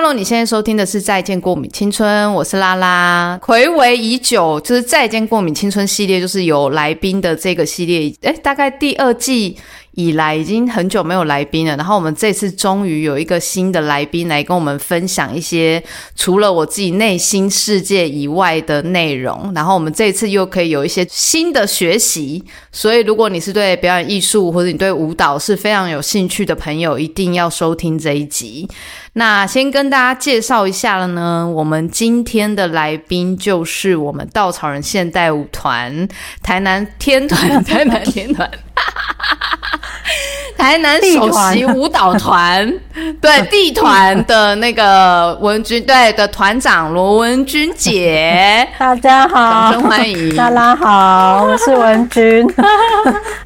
Hello，你现在收听的是《再见过敏青春》，我是拉拉。回味已久，就是《再见过敏青春》系列，就是有来宾的这个系列，哎，大概第二季。以来已经很久没有来宾了，然后我们这次终于有一个新的来宾来跟我们分享一些除了我自己内心世界以外的内容，然后我们这次又可以有一些新的学习，所以如果你是对表演艺术或者你对舞蹈是非常有兴趣的朋友，一定要收听这一集。那先跟大家介绍一下了呢，我们今天的来宾就是我们稻草人现代舞团台南天团，台南天团。台南首席舞蹈团，对地团的那个文君，对的团长罗文君姐，大家好，掌声欢迎，大家好，我是文君。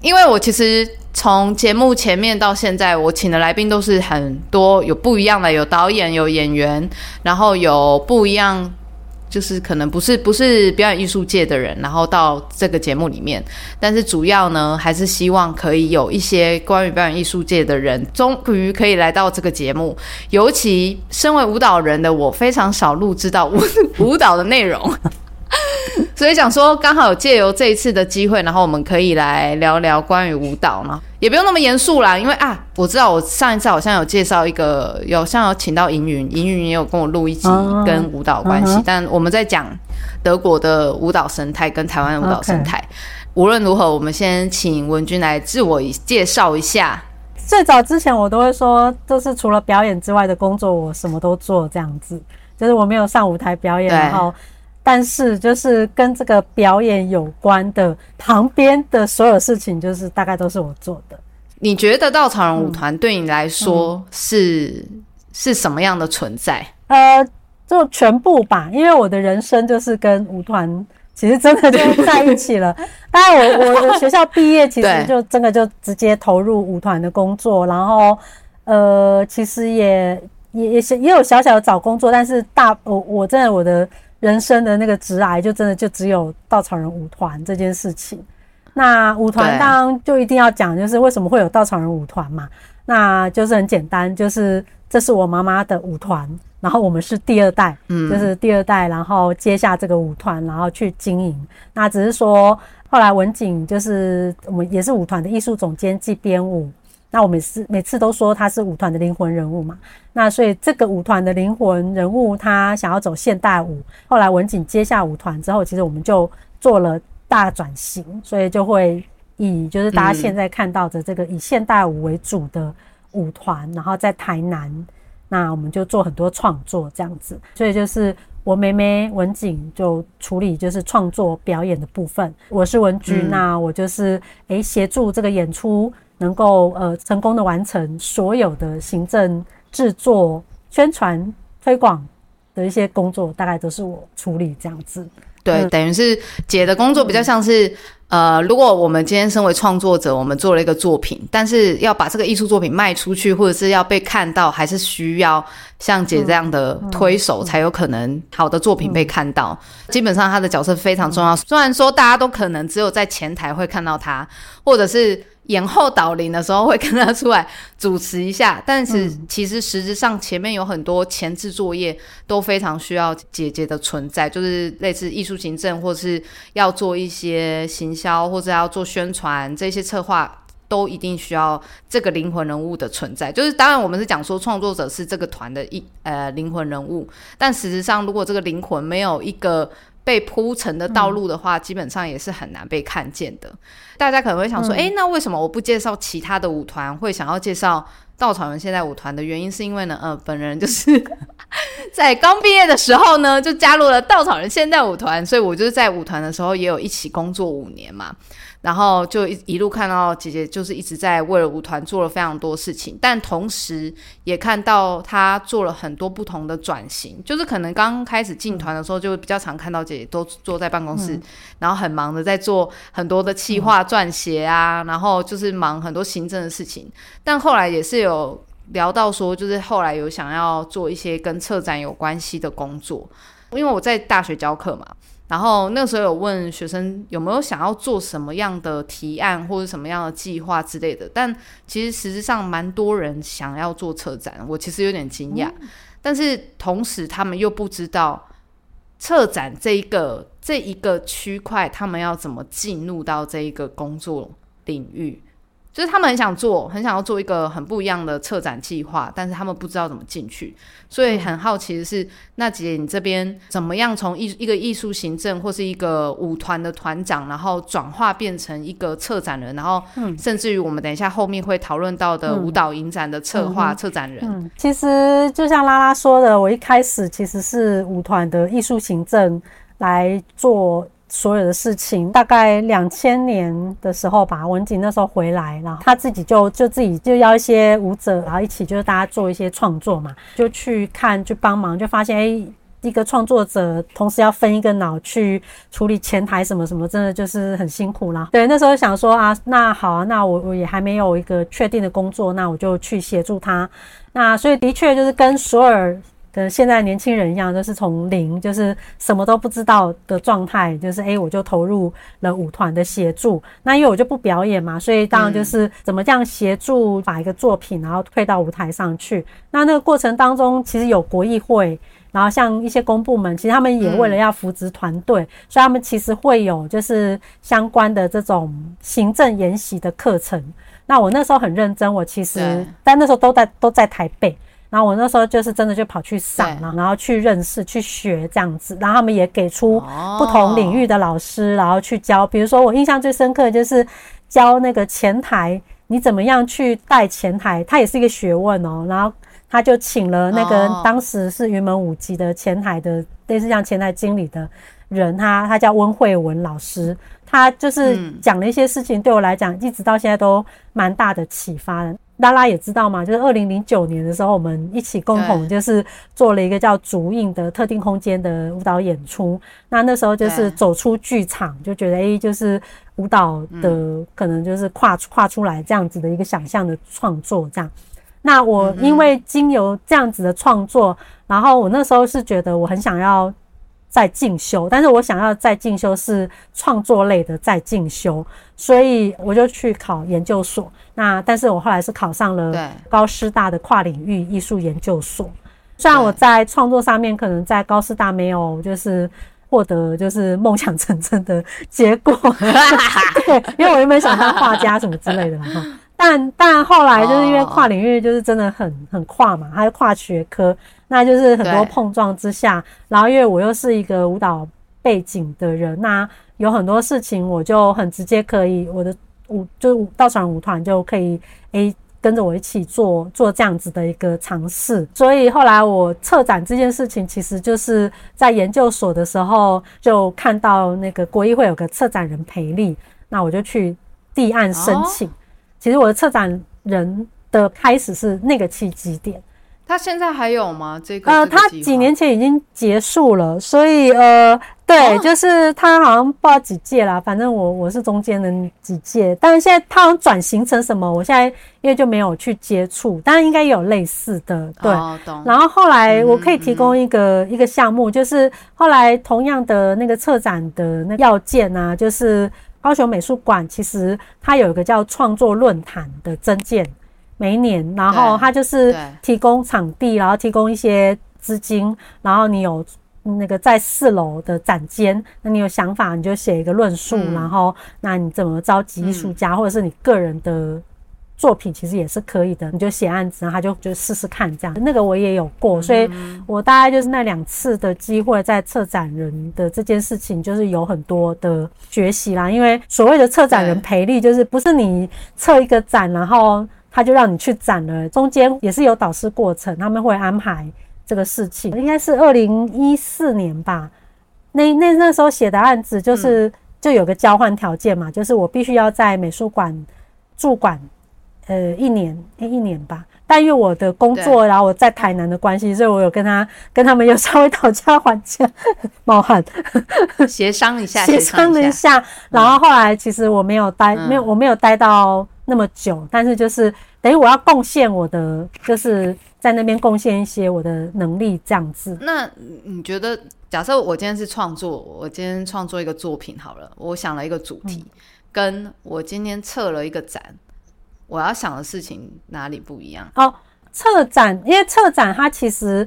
因为我其实从节目前面到现在，我请的来宾都是很多，有不一样的，有导演，有演员，然后有不一样。就是可能不是不是表演艺术界的人，然后到这个节目里面，但是主要呢还是希望可以有一些关于表演艺术界的人，终于可以来到这个节目。尤其身为舞蹈人的我，非常少录制到舞舞蹈的内容。所以想说，刚好有借由这一次的机会，然后我们可以来聊聊关于舞蹈嘛，也不用那么严肃啦。因为啊，我知道我上一次好像有介绍一个，有像有请到银云，银云也有跟我录一集跟舞蹈关系，但我们在讲德国的舞蹈生态跟台湾的舞蹈生态。无论如何，我们先请文君来自我介绍一下。最早之前我都会说，就是除了表演之外的工作，我什么都做这样子，就是我没有上舞台表演，然后。但是，就是跟这个表演有关的旁边的所有事情，就是大概都是我做的。你觉得稻草人舞团对你来说是是什么样的存在？呃，就全部吧，因为我的人生就是跟舞团其实真的就在一起了。当然，我我的学校毕业，其实就真的就直接投入舞团的工作，然后呃，其实也也也也有小小的找工作，但是大我我真的我的。人生的那个直癌，就真的就只有稻草人舞团这件事情。那舞团当然就一定要讲，就是为什么会有稻草人舞团嘛？那就是很简单，就是这是我妈妈的舞团，然后我们是第二代，嗯，就是第二代，然后接下这个舞团，然后去经营。那只是说后来文景就是我们也是舞团的艺术总监暨编舞。那我每次每次都说他是舞团的灵魂人物嘛，那所以这个舞团的灵魂人物他想要走现代舞，后来文景接下舞团之后，其实我们就做了大转型，所以就会以就是大家现在看到的这个以现代舞为主的舞团，然后在台南，那我们就做很多创作这样子，所以就是我妹妹文景就处理就是创作表演的部分，我是文菊，那我就是诶协助这个演出。能够呃成功的完成所有的行政制作、宣传、推广的一些工作，大概都是我处理这样子。对，等于是姐的工作比较像是呃，如果我们今天身为创作者，我们做了一个作品，但是要把这个艺术作品卖出去，或者是要被看到，还是需要像姐这样的推手，才有可能好的作品被看到。基本上，他的角色非常重要。虽然说大家都可能只有在前台会看到他，或者是。演后导铃的时候会跟他出来主持一下，但是其实实质上前面有很多前置作业都非常需要姐姐的存在，就是类似艺术行政或是要做一些行销或者要做宣传这些策划，都一定需要这个灵魂人物的存在。就是当然我们是讲说创作者是这个团的一呃灵魂人物，但实质上如果这个灵魂没有一个。被铺成的道路的话，基本上也是很难被看见的。大家可能会想说，哎，那为什么我不介绍其他的舞团，会想要介绍稻草人现代舞团的原因，是因为呢，呃，本人就是 在刚毕业的时候呢，就加入了稻草人现代舞团，所以我就是在舞团的时候也有一起工作五年嘛。然后就一一路看到姐姐，就是一直在为了舞团做了非常多事情，但同时也看到她做了很多不同的转型。就是可能刚开始进团的时候，就比较常看到姐姐都坐在办公室，然后很忙的在做很多的企划撰写啊，然后就是忙很多行政的事情。但后来也是有聊到说，就是后来有想要做一些跟策展有关系的工作，因为我在大学教课嘛。然后那时候有问学生有没有想要做什么样的提案或者什么样的计划之类的，但其实实质上蛮多人想要做策展，我其实有点惊讶。但是同时他们又不知道策展这一个这一个区块，他们要怎么进入到这一个工作领域。就是他们很想做，很想要做一个很不一样的策展计划，但是他们不知道怎么进去，所以很好奇的是，那姐你这边怎么样从艺一个艺术行政或是一个舞团的团长，然后转化变成一个策展人，然后甚至于我们等一下后面会讨论到的舞蹈影展的策划策展人。嗯其实就像拉拉说的，我一开始其实是舞团的艺术行政来做。所有的事情大概两千年的时候吧，文景那时候回来，然后他自己就就自己就邀一些舞者，然后一起就是大家做一些创作嘛，就去看去帮忙，就发现哎，一个创作者同时要分一个脑去处理前台什么什么，真的就是很辛苦啦。对，那时候想说啊，那好啊，那我我也还没有一个确定的工作，那我就去协助他。那所以的确就是跟索尔。跟现在年轻人一样，就是从零，就是什么都不知道的状态，就是诶，我就投入了舞团的协助。那因为我就不表演嘛，所以当然就是怎么这样协助把一个作品，然后推到舞台上去。那那个过程当中，其实有国议会，然后像一些公部门，其实他们也为了要扶植团队，所以他们其实会有就是相关的这种行政研习的课程。那我那时候很认真，我其实但那时候都在都在台北。然后我那时候就是真的就跑去上了，然后去认识、去学这样子。然后他们也给出不同领域的老师，然后去教。比如说我印象最深刻的就是教那个前台，你怎么样去带前台，它也是一个学问哦。然后他就请了那个当时是云门舞集的前台的类似像前台经理的人，他他叫温慧文老师，他就是讲了一些事情，对我来讲一直到现在都蛮大的启发的。拉拉也知道嘛，就是二零零九年的时候，我们一起共同就是做了一个叫“竹印”的特定空间的舞蹈演出。那那时候就是走出剧场，就觉得哎，就是舞蹈的可能就是跨跨出来这样子的一个想象的创作这样。那我因为经由这样子的创作，然后我那时候是觉得我很想要。在进修，但是我想要在进修是创作类的在进修，所以我就去考研究所。那但是我后来是考上了高师大的跨领域艺术研究所。虽然我在创作上面可能在高师大没有就是获得就是梦想成真的结果，对，因为我原本想当画家什么之类的哈。但但后来就是因为跨领域就是真的很很跨嘛，还有跨学科。那就是很多碰撞之下，然后因为我又是一个舞蹈背景的人，那有很多事情我就很直接可以，我的舞就是道场舞团就可以诶跟着我一起做做这样子的一个尝试。所以后来我策展这件事情，其实就是在研究所的时候就看到那个国艺会有个策展人培力，那我就去递案申请。其实我的策展人的开始是那个契机点。他现在还有吗？这个呃，他几年前已经结束了，所以呃，对，就是他好像不知道几届啦，反正我我是中间的几届，但是现在他好像转型成什么，我现在因为就没有去接触，当然应该有类似的，对。然后后来我可以提供一个一个项目，就是后来同样的那个策展的那要件啊，就是高雄美术馆其实它有一个叫创作论坛的增建。每一年，然后它就是提供场地，然后提供一些资金，然后你有那个在四楼的展间，那你有想法你就写一个论述，然后那你怎么召集艺术家，或者是你个人的作品，其实也是可以的，你就写案子，然后他就就试试看这样。那个我也有过，所以我大概就是那两次的机会，在策展人的这件事情，就是有很多的学习啦。因为所谓的策展人赔力，就是不是你策一个展，然后。他就让你去展了，中间也是有导师过程，他们会安排这个事情。应该是二零一四年吧，那那那时候写的案子就是就有个交换条件嘛，就是我必须要在美术馆驻馆呃一年，一年吧。但因为我的工作，然后我在台南的关系，所以我有跟他跟他们有稍微讨价还价，冒汗 协商一下，协商了一下。然后后来其实我没有待，没有我没有待到。那么久，但是就是等于我要贡献我的，就是在那边贡献一些我的能力这样子。那你觉得，假设我今天是创作，我今天创作一个作品好了，我想了一个主题，跟我今天测了一个展，我要想的事情哪里不一样？哦，策展，因为策展它其实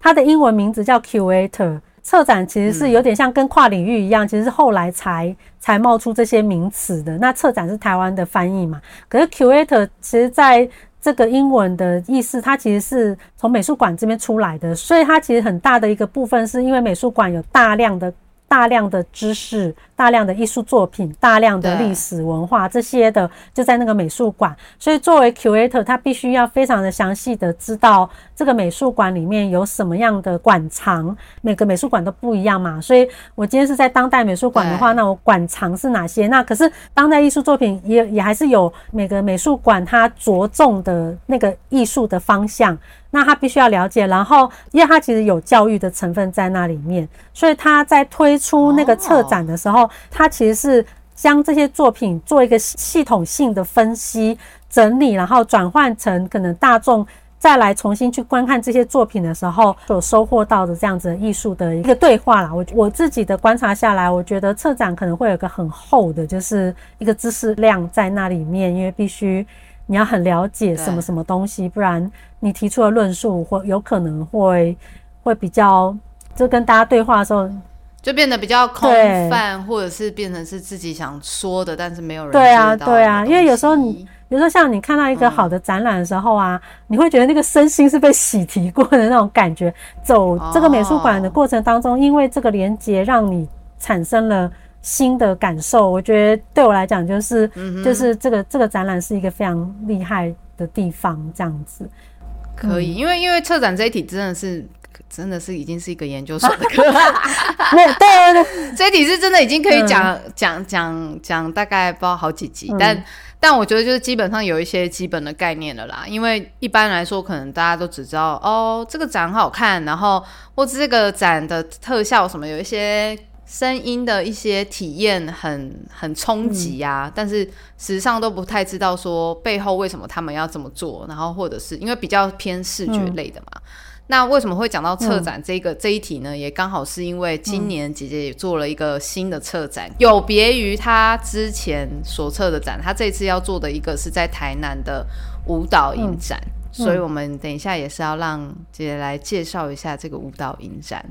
它的英文名字叫 curator。策展其实是有点像跟跨领域一样，其实是后来才才冒出这些名词的。那策展是台湾的翻译嘛？可是 curator 其实在这个英文的意思，它其实是从美术馆这边出来的，所以它其实很大的一个部分是因为美术馆有大量的。大量的知识、大量的艺术作品、大量的历史文化这些的，就在那个美术馆。所以作为 curator，他必须要非常的详细的知道这个美术馆里面有什么样的馆藏。每个美术馆都不一样嘛，所以我今天是在当代美术馆的话，那我馆藏是哪些？那可是当代艺术作品也也还是有每个美术馆它着重的那个艺术的方向。那他必须要了解，然后因为他其实有教育的成分在那里面，所以他在推出那个策展的时候，他其实是将这些作品做一个系统性的分析、整理，然后转换成可能大众再来重新去观看这些作品的时候所收获到的这样子艺术的一个对话啦。我我自己的观察下来，我觉得策展可能会有个很厚的，就是一个知识量在那里面，因为必须。你要很了解什么什么东西，不然你提出的论述或有可能会会比较，就跟大家对话的时候就变得比较空泛，或者是变成是自己想说的，但是没有人对啊对啊，因为有时候你有时候像你看到一个好的展览的时候啊，你会觉得那个身心是被洗涤过的那种感觉。走这个美术馆的过程当中，因为这个连接让你产生了。新的感受，我觉得对我来讲就是，就是这个这个展览是一个非常厉害的地方，这样子。可以，因为因为策展这一题真的是真的是已经是一个研究所的 课，对对对，这一题是真的已经可以讲讲讲讲大概不知道好几集，但但我觉得就是基本上有一些基本的概念了啦，因为一般来说可能大家都只知道哦这个展好看，然后或者这个展的特效什么有一些。声音的一些体验很很冲击呀，但是实际上都不太知道说背后为什么他们要这么做，然后或者是因为比较偏视觉类的嘛。那为什么会讲到策展这个这一题呢？也刚好是因为今年姐姐也做了一个新的策展，有别于她之前所策的展，她这次要做的一个是在台南的舞蹈影展，所以我们等一下也是要让姐姐来介绍一下这个舞蹈影展。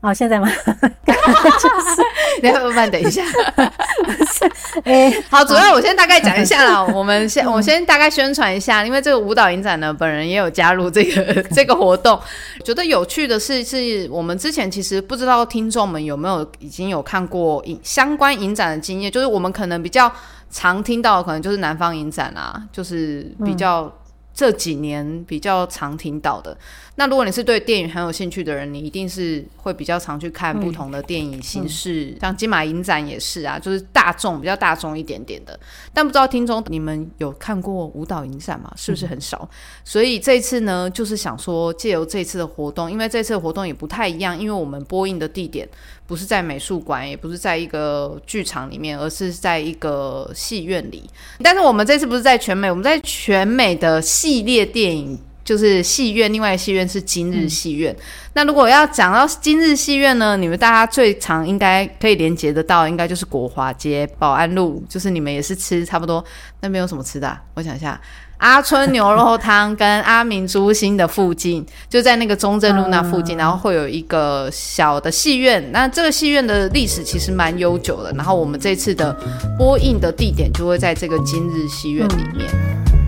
哦，现在吗？你要慢慢等一下。哎，好，主要我先大概讲一下啦。我们先，我先大概宣传一下，因为这个舞蹈影展呢，本人也有加入这个这个活动。觉得有趣的是，是我们之前其实不知道听众们有没有已经有看过影相关影展的经验，就是我们可能比较常听到，可能就是南方影展啊，就是比较这几年比较常听到的。那如果你是对电影很有兴趣的人，你一定是会比较常去看不同的电影形式，像金马影展也是啊，就是大众比较大众一点点的。但不知道听众你们有看过舞蹈影展吗？是不是很少？所以这次呢，就是想说借由这次的活动，因为这次的活动也不太一样，因为我们播映的地点不是在美术馆，也不是在一个剧场里面，而是在一个戏院里。但是我们这次不是在全美，我们在全美的系列电影。就是戏院，另外戏院是今日戏院。那如果要讲到今日戏院呢，你们大家最常应该可以连接得到，应该就是国华街、保安路，就是你们也是吃差不多那边有什么吃的？我想一下，阿春牛肉汤跟阿明猪心的附近，就在那个中正路那附近，然后会有一个小的戏院。那这个戏院的历史其实蛮悠久的。然后我们这次的播映的地点就会在这个今日戏院里面。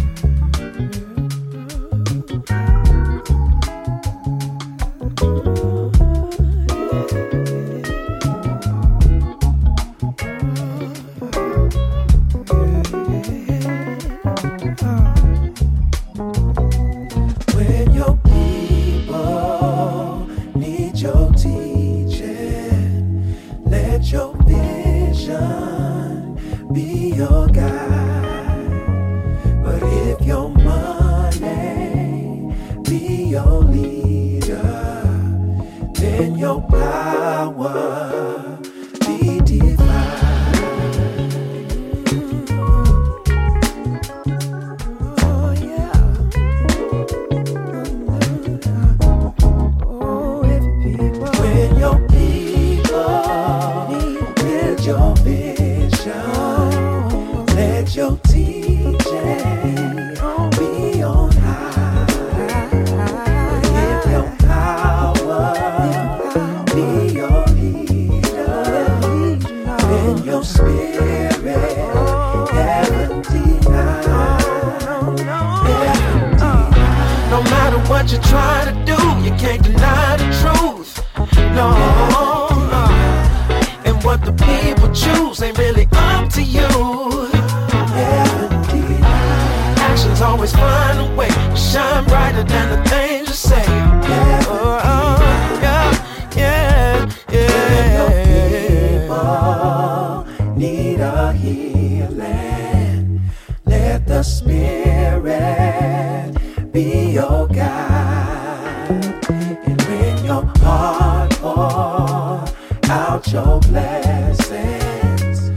Your blessings,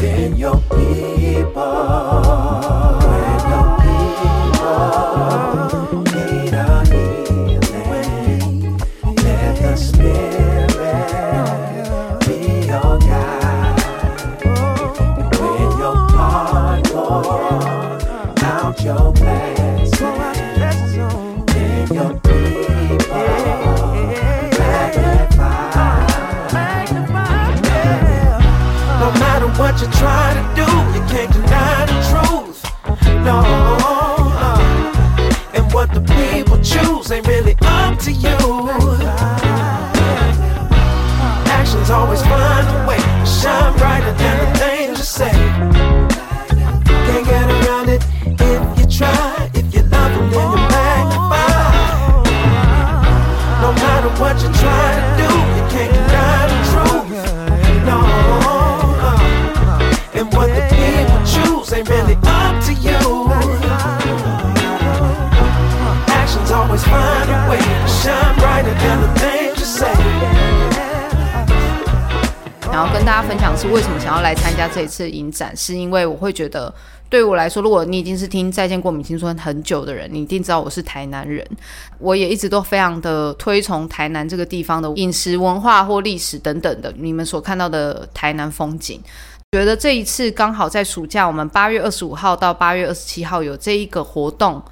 then your people, you try to do, you can't deny the truth. No. Uh, and what the people choose ain't really up to you. Really up to you. Actions always find a way to shine brighter than the things you say. 然后跟大家分享是为什么想要来参加这一次影展，是因为我会觉得，对我来说，如果你已经是听《再见过敏青春》很久的人，你一定知道我是台南人，我也一直都非常的推崇台南这个地方的饮食文化或历史等等的，你们所看到的台南风景。觉得这一次刚好在暑假，我们八月二十五号到八月二十七号有这一个活动，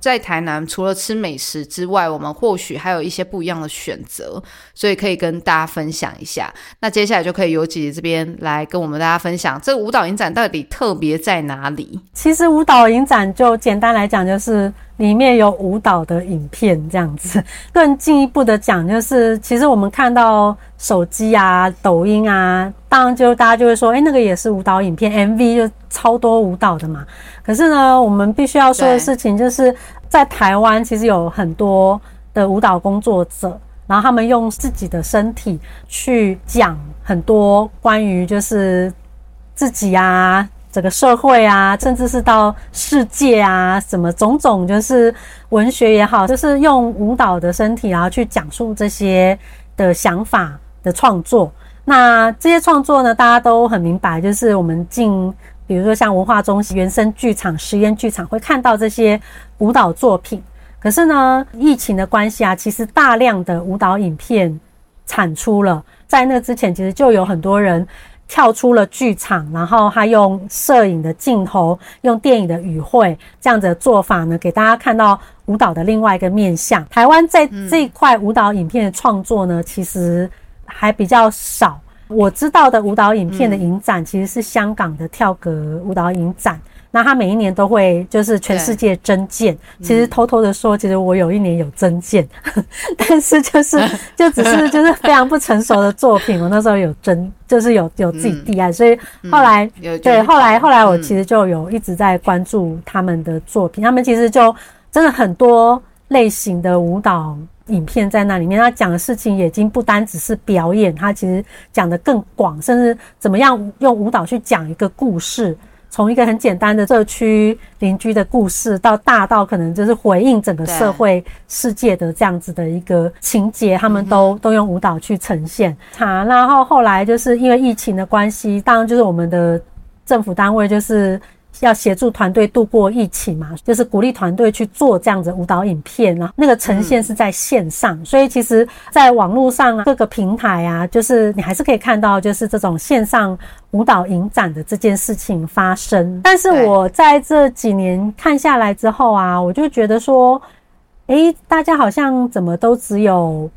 在台南除了吃美食之外，我们或许还有一些不一样的选择，所以可以跟大家分享一下。那接下来就可以由姐姐这边来跟我们大家分享，这个舞蹈影展到底特别在哪里？其实舞蹈影展就简单来讲，就是里面有舞蹈的影片这样子。更进一步的讲，就是其实我们看到手机啊、抖音啊，当然就大家就会说，哎、那个也是舞蹈影片，MV 就超多舞蹈的嘛。可是呢，我们必须要说的事情就是，在台湾其实有很多的舞蹈工作者。然后他们用自己的身体去讲很多关于就是自己啊、整个社会啊，甚至是到世界啊，什么种种，就是文学也好，就是用舞蹈的身体，然后去讲述这些的想法的创作。那这些创作呢，大家都很明白，就是我们进，比如说像文化中心、原生剧场、实验剧场，会看到这些舞蹈作品。可是呢，疫情的关系啊，其实大量的舞蹈影片产出了，在那之前，其实就有很多人跳出了剧场，然后他用摄影的镜头，用电影的语汇这样子的做法呢，给大家看到舞蹈的另外一个面向。台湾在这块舞蹈影片的创作呢，其实还比较少。我知道的舞蹈影片的影展，其实是香港的跳格舞蹈影展。那他每一年都会就是全世界征件，其实偷偷的说，其实我有一年有征件，但是就是就只是就是非常不成熟的作品，我那时候有征，就是有有自己递案，所以后来有对后来后来我嗯。其实就有一直在关注他们的作品，他们其实就真的很多类型的舞蹈。影片在那里面，他讲的事情也已经不单只是表演，他其实讲的更广，甚至怎么样用舞蹈去讲一个故事，从一个很简单的社区邻居的故事，到大到可能就是回应整个社会世界的这样子的一个情节，他们都都用舞蹈去呈现。好，然后后来就是因为疫情的关系，当然就是我们的政府单位就是。要协助团队度过疫情嘛，就是鼓励团队去做这样子舞蹈影片，然后那个呈现是在线上，所以其实在网络上啊，各个平台啊，就是你还是可以看到，就是这种线上舞蹈影展的这件事情发生。但是我在这几年看下来之后啊，我就觉得说，诶，大家好像怎么都只有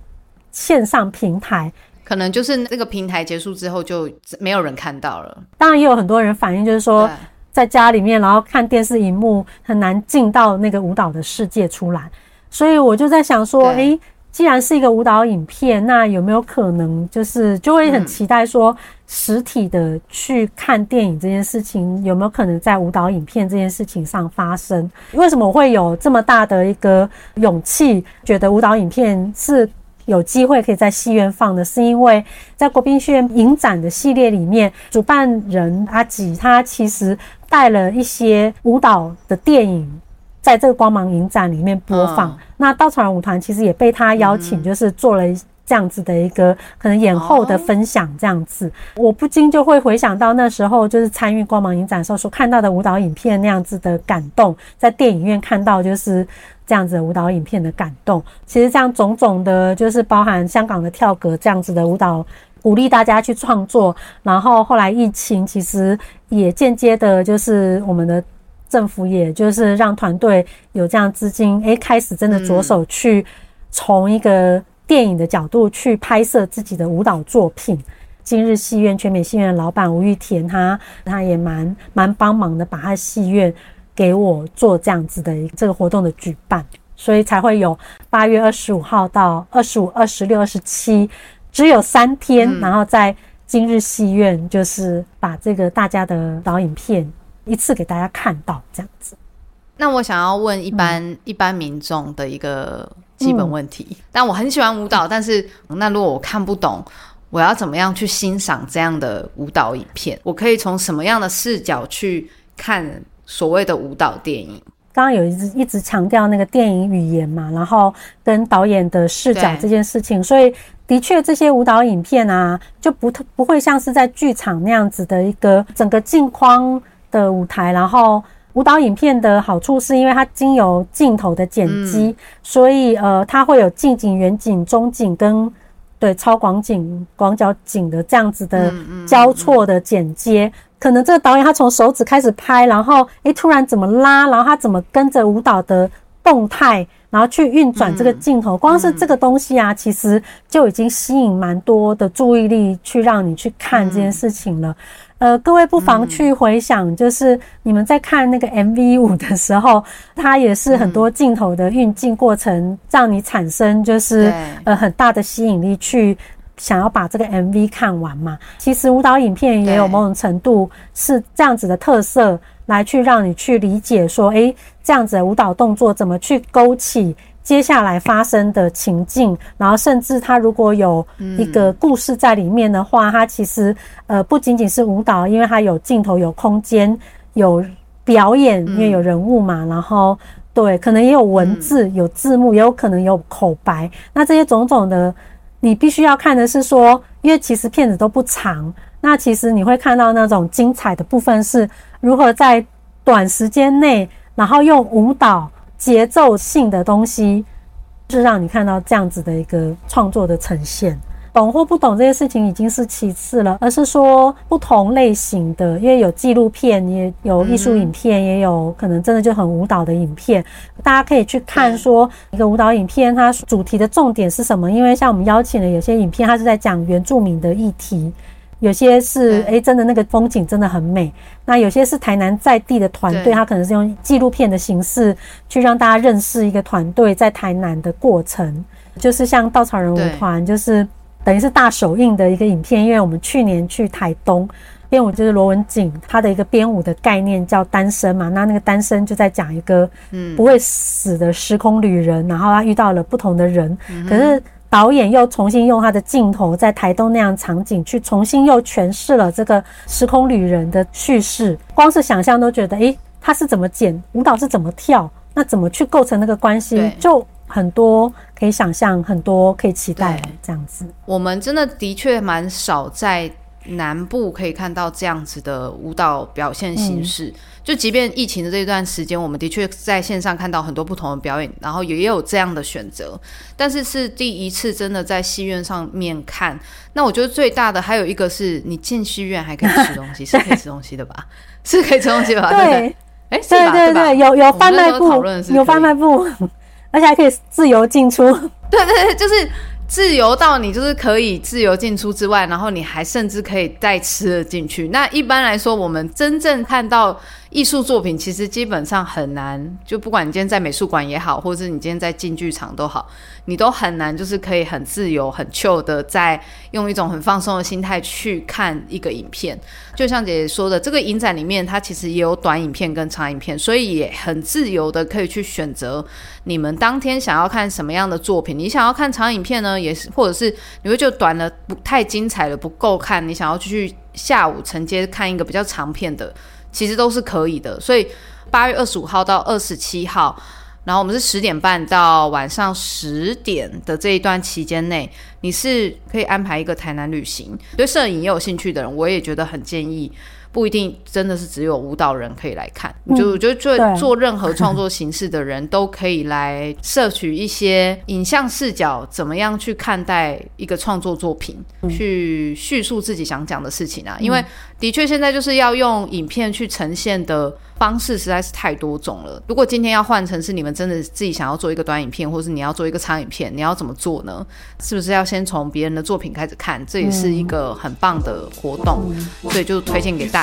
线上平台，可能就是那个平台结束之后就没有人看到了。当然也有很多人反映，就是说。在家里面，然后看电视荧幕，很难进到那个舞蹈的世界出来。所以我就在想说，对诶，既然是一个舞蹈影片，那有没有可能就是就会很期待说，实体的去看电影这件事情有没有可能在舞蹈影片这件事情上发生？为什么我会有这么大的一个勇气，觉得舞蹈影片是有机会可以在戏院放的？是因为在国宾戏院影展的系列里面，主办人阿吉他其实带了一些舞蹈的电影。在这个光芒影展里面播放，嗯那稻草人舞团其实也被他邀请，就是做了这样子的一个可能演后的分享这样子，我不禁就会回想到那时候就是参与光芒影展的时候所看到的舞蹈影片那样子的感动，在电影院看到就是这样子的舞蹈影片的感动。其实这样种种的，就是包含香港的跳格这样子的舞蹈。鼓励大家去创作，然后后来疫情其实也间接的，就是我们的政府也就是让团队有这样资金，诶，开始真的着手去从一个电影的角度去拍摄自己的舞蹈作品。今日戏院全美戏院的老板吴玉田，他他也蛮蛮帮忙的，把他戏院给我做这样子的这个活动的举办，所以才会有八月二十五号到二十五、二十六、二十七，只有三天，然后在今日戏院就是把这个大家的导影片一次给大家看到这样子。那我想要问一般、一般民众的一个基本问题，但我很喜欢舞蹈，但是那如果我看不懂，我要怎么样去欣赏这样的舞蹈影片？我可以从什么样的视角去看所谓的舞蹈电影？刚刚有一直一直强调那个电影语言嘛，然后跟导演的视角对这件事情，所以的确这些舞蹈影片啊，就不特不会像是在剧场那样子的一个整个镜框的舞台，然后。舞蹈影片的好处是因为它经由镜头的剪辑，所以呃，它会有近景、远景、中景跟对超广景、广角景的这样子的交错的剪接。可能这个导演他从手指开始拍，然后诶突然怎么拉，然后他怎么跟着舞蹈的动态，然后去运转这个镜头。光是这个东西啊，其实就已经吸引蛮多的注意力去让你去看这件事情了。呃，各位不妨去回想，就是你们在看那个 MV 五的时候，它也是很多镜头的运镜过程，让你产生就是呃很大的吸引力去。想要把这个 MV 看完嘛？其实舞蹈影片也有某种程度是这样子的特色，来去让你去理解说，诶，这样子的舞蹈动作怎么去勾起接下来发生的情境，然后甚至它如果有一个故事在里面的话，它其实呃不仅仅是舞蹈，因为它有镜头、有空间、有表演，因为有人物嘛，然后对，可能也有文字、有字幕，也有可能有口白，那这些种种的。你必须要看的是说，因为其实片子都不长，那其实你会看到那种精彩的部分是如何在短时间内，然后用舞蹈节奏性的东西，是让你看到这样子的一个创作的呈现。懂或不懂这些事情已经是其次了，而是说不同类型的，因为有纪录片，也有艺术影片，也有可能真的就很舞蹈的影片，大家可以去看说一个舞蹈影片它主题的重点是什么。因为像我们邀请的有些影片，它是在讲原住民的议题。有些是诶、真的那个风景真的很美。那有些是台南在地的团队，对他可能是用纪录片的形式去让大家认识一个团队在台南的过程。就是像稻草人舞团，就是等于是大首映的一个影片。因为我们去年去台东编舞，就是罗文景他的一个编舞的概念叫单身嘛。那那个单身就在讲一个不会死的时空旅人，然后他遇到了不同的人，可是。导演又重新用他的镜头，在台东那样场景去重新又诠释了这个时空旅人的叙事。光是想象都觉得，诶，他是怎么剪舞蹈，是怎么跳，那怎么去构成那个关系，就很多可以想象，很多可以期待这样子。我们真的的确蛮少在南部可以看到这样子的舞蹈表现形式。嗯就即便疫情的这段时间，我们的确在线上看到很多不同的表演，然后也有这样的选择，但是是第一次真的在戏院上面看。那我觉得最大的还有一个是你进戏院还可以吃东西，是可以吃东西的吧？是可以吃东西的吧？对？哎，对对对，有有贩卖部，有贩卖部，而且还可以自由进出。对对对，就是。自由到你就是可以自由进出之外，然后你还甚至可以带吃的进去。那一般来说，我们真正看到艺术作品其实基本上很难，就不管你今天在美术馆也好，或者是你今天在进剧场都好，你都很难就是可以很自由、很 chill 的在用一种很放松的心态去看一个影片。就像姐姐说的，这个影展里面它其实也有短影片跟长影片，所以也很自由的可以去选择你们当天想要看什么样的作品。你想要看长影片呢，也是或者是你会就短了不太精彩了不够看，你想要去下午承接看一个比较长片的。其实都是可以的，所以八月二十五号到二十七号，然后我们是十点半到晚上十点的这一段期间内，你是可以安排一个台南旅行。对摄影也有兴趣的人，我也觉得很建议。不一定真的是只有舞蹈人可以来看，就我觉得做做任何创作形式的人都可以来摄取一些影像视角，怎么样去看待一个创作作品，去叙述自己想讲的事情啊。因为的确现在就是要用影片去呈现的方式实在是太多种了。如果今天要换成是你们真的自己想要做一个短影片，或是你要做一个长影片，你要怎么做呢？是不是要先从别人的作品开始看？这也是一个很棒的活动，所以就推荐给大。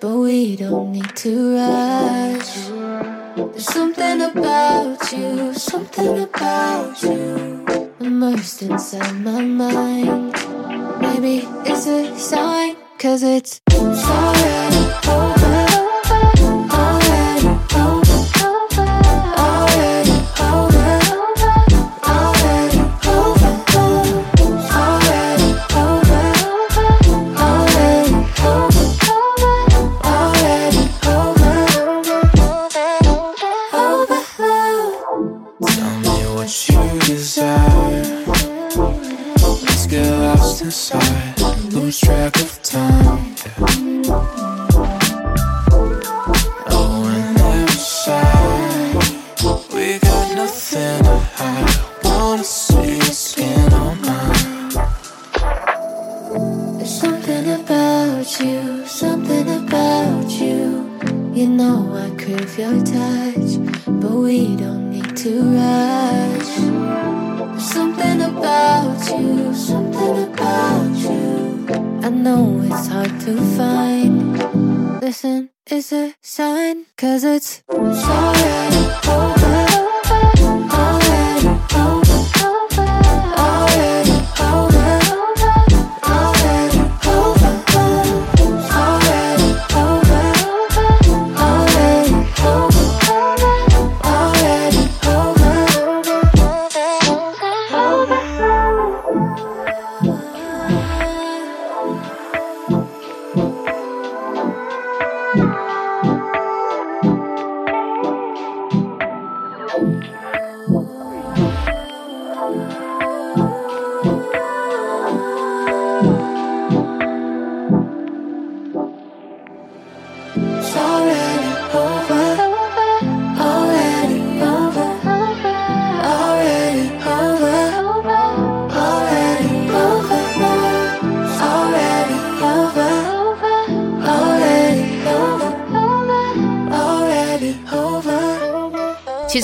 But we don't need to rush. There's something about you, something about you, immersed inside my mind. Maybe it's a sign, cause it's already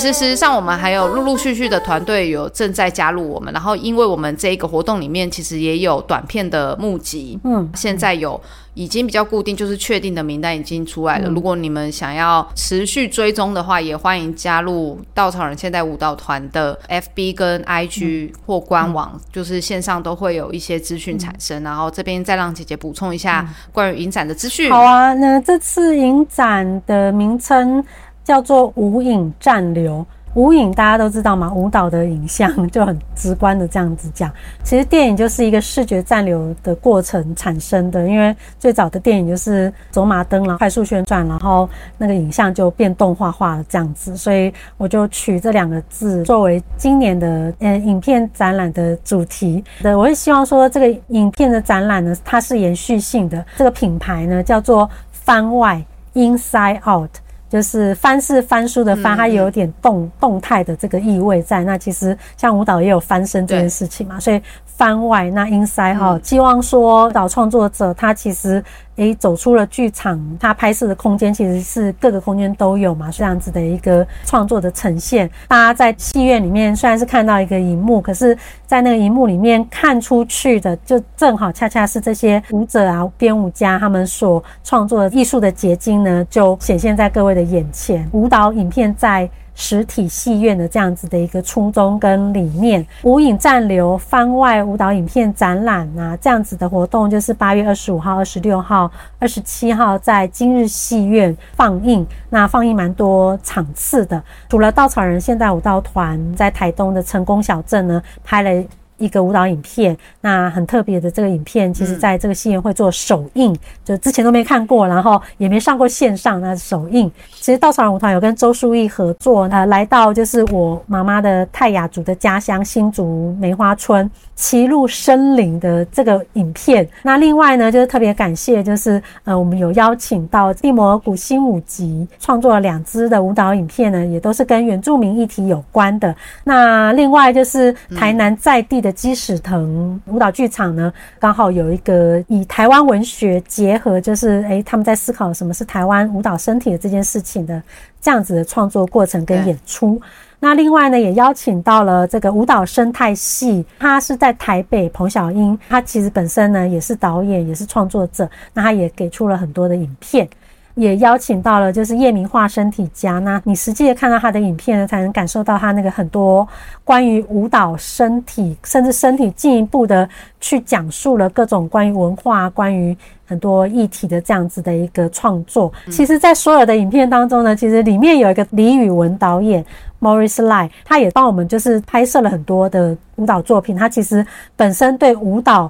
实事实上，我们还有陆陆续续的团队有正在加入我们，然后因为我们这一个活动里面其实也有短片的募集，嗯，现在有已经比较固定，就是确定的名单已经出来了。如果你们想要持续追踪的话，也欢迎加入稻草人现代舞蹈团的 FB 跟 IG 或官网，就是线上都会有一些资讯产生。然后这边再让姐姐补充一下关于影展的资讯。好啊，那这次影展的名称叫做“无影暂留”。无影大家都知道嘛，舞蹈的影像 就很直观的这样子讲。其实电影就是一个视觉暂留的过程产生的，因为最早的电影就是走马灯了，快速旋转，然后那个影像就变动画化了这样子，所以我就取这两个字作为今年的呃影片展览的主题的。我会希望说这个影片的展览呢，它是延续性的，这个品牌呢叫做番外 Inside Out。就是翻是翻书的翻，它有点动动态的这个意味在。那其实像舞蹈也有翻身这件事情嘛，所以番外那 inside 哈，希望说舞蹈创作者他其实诶走出了剧场，他拍摄的空间其实是各个空间都有嘛，这样子的一个创作的呈现。大家在戏院里面虽然是看到一个荧幕，可是在那个荧幕里面看出去的，就正好恰恰是这些舞者啊、编舞家他们所创作的艺术的结晶呢，就显现在各位的眼前。舞蹈影片在。实体戏院的这样子的一个初衷跟理念，无影暂留番外舞蹈影片展览啊，这样子的活动就是八月二十五号、二十六号、二十七号在今日戏院放映。那放映蛮多场次的，除了稻草人现代舞蹈团在台东的成功小镇呢拍了。一个舞蹈影片，那很特别的这个影片，其实在这个戏院会做首映，就之前都没看过，然后也没上过线上，那首映。其实稻草人舞团有跟周淑义合作，呃，来到就是我妈妈的泰雅族的家乡新竹梅花村。骑入森林的这个影片，那另外呢，就是特别感谢，就是呃，我们有邀请到地摩尔古新舞集创作了两支的舞蹈影片呢，也都是跟原住民议题有关的。那另外就是台南在地的基史腾舞蹈剧场呢，刚好有一个以台湾文学结合，就是诶，他们在思考什么是台湾舞蹈身体的这件事情的这样子的创作过程跟演出。那另外呢，也邀请到了这个舞蹈生态系，他是在台北彭小英，他其实本身呢也是导演，也是创作者，那他也给出了很多的影片，也邀请到了就是叶明化身体家，那你实际的看到他的影片呢，才能感受到他那个很多关于舞蹈身体，甚至身体进一步的去讲述了各种关于文化、关于。很多议题的这样子的一个创作，其实，在所有的影片当中呢，其实里面有一个李宇文导演 Morris Lie，他也帮我们就是拍摄了很多的舞蹈作品。他其实本身对舞蹈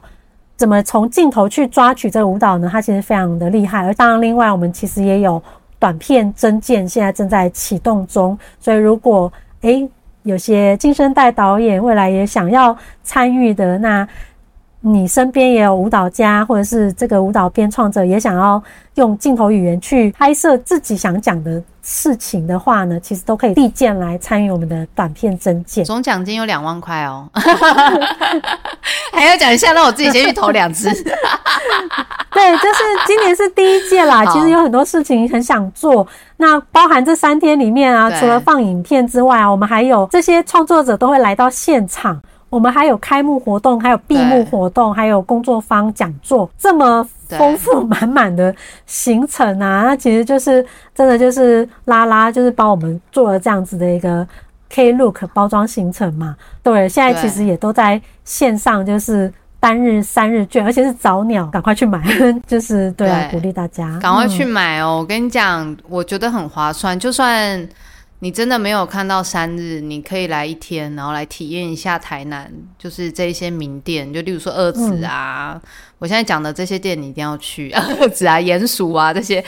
怎么从镜头去抓取这个舞蹈呢？它其实非常的厉害。而当然，另外我们其实也有短片真件，现在正在启动中。所以，如果诶有些新生代导演未来也想要参与的，那。你身边也有舞蹈家，或者是这个舞蹈编创者，也想要用镜头语言去拍摄自己想讲的事情的话呢，其实都可以递件来参与我们的短片征件。总奖金有两万块哦，还要讲一下，那我自己先去投两支。对，就是今年是第一届啦，其实有很多事情很想做。那包含这三天里面啊，除了放影片之外啊，我们还有这些创作者都会来到现场。我们还有开幕活动，还有闭幕活动，还有工作坊讲座，这么丰富满满的行程啊！那其实就是真的就是拉拉，就是帮我们做了这样子的一个 K Look 包装行程嘛。对，现在其实也都在线上，就是单日三日券，而且是早鸟，赶快去买，就是对啊，鼓励大家赶快去买哦！我跟你讲，我觉得很划算，就算。你真的没有看到三日，你可以来一天，然后来体验一下台南，就是这一些名店，就例如说二子啊，我现在讲的这些店，你一定要去 二子啊、鼹鼠啊这些，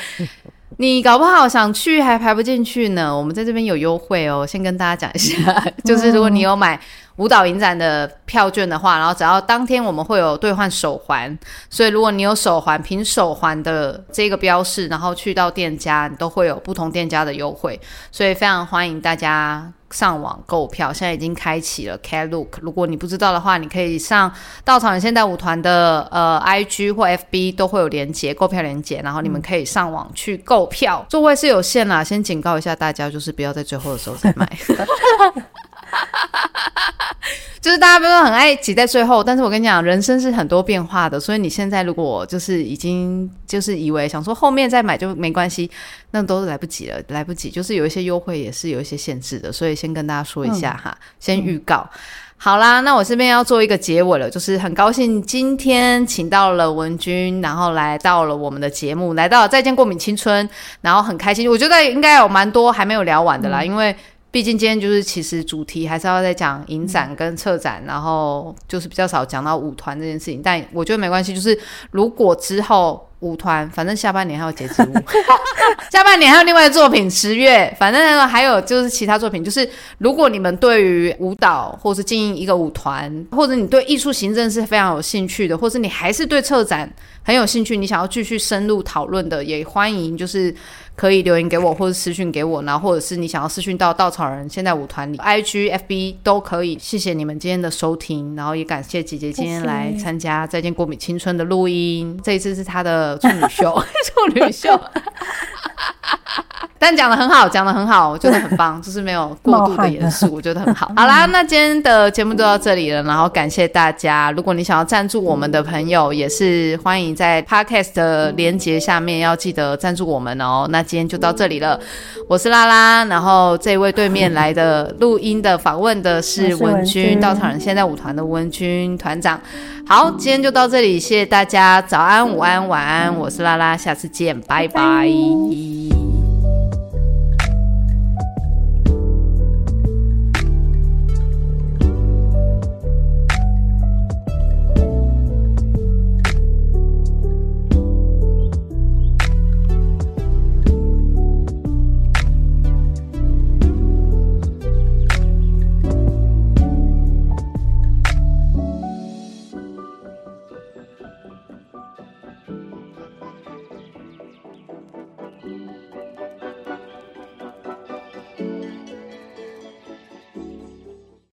你搞不好想去还排不进去呢。我们在这边有优惠哦，先跟大家讲一下，就是如果你有买。舞蹈影展的票券的话，然后只要当天我们会有兑换手环，所以如果你有手环，凭手环的这个标识，然后去到店家，你都会有不同店家的优惠，所以非常欢迎大家上网购票。现在已经开启了 Klook，如果你不知道的话，你可以上稻草人现代舞团的呃 IG 或 FB 都会有连接购票连接，然后你们可以上网去购票。座位是有限啦，先警告一下大家，就是不要在最后的时候再买。就是大家不是很爱挤在最后，但是我跟你讲，人生是很多变化的，所以你现在如果就是已经就是以为想说后面再买就没关系，那都是来不及了，来不及。就是有一些优惠也是有一些限制的，所以先跟大家说一下哈，先预告。好啦，那我这边要做一个结尾了，就是很高兴今天请到了文君，然后来到了我们的节目，来到再见过敏青春，然后很开心，我觉得应该有蛮多还没有聊完的啦，因为。毕竟今天就是其实主题还是要在讲影展跟策展，然后就是比较少讲到舞团这件事情。但我觉得没关系，就是如果之后舞团，反正下半年还有截止舞，下半年还有另外的作品，十月，反正还有就是其他作品，就是如果你们对于舞蹈或是经营一个舞团，或者你对艺术行政是非常有兴趣的，或是你还是对策展很有兴趣，你想要继续深入讨论的，也欢迎就是可以留言给我，或者私讯给我，然后或者是你想要私讯到稻草人现在舞团里，IG、FB 都可以。谢谢你们今天的收听，然后也感谢姐姐今天来参加《再见过敏青春》的录音，这一次是她的处女秀，处女秀。但讲的很好，讲的很好，我觉得很棒，就是没有过度的严肃，我觉得很好。好啦，那今天的节目就到这里了，然后感谢大家。如果你想要赞助我们的朋友，也是欢迎在 Podcast 的连接下面要记得赞助我们哦。那今天就到这里了，我是拉拉，然后这位对面来的录音的访问的是文君，稻草人现在舞团的文君团长。好，今天就到这里，谢谢大家，早安、午安、晚安，我是拉拉，下次见，拜拜。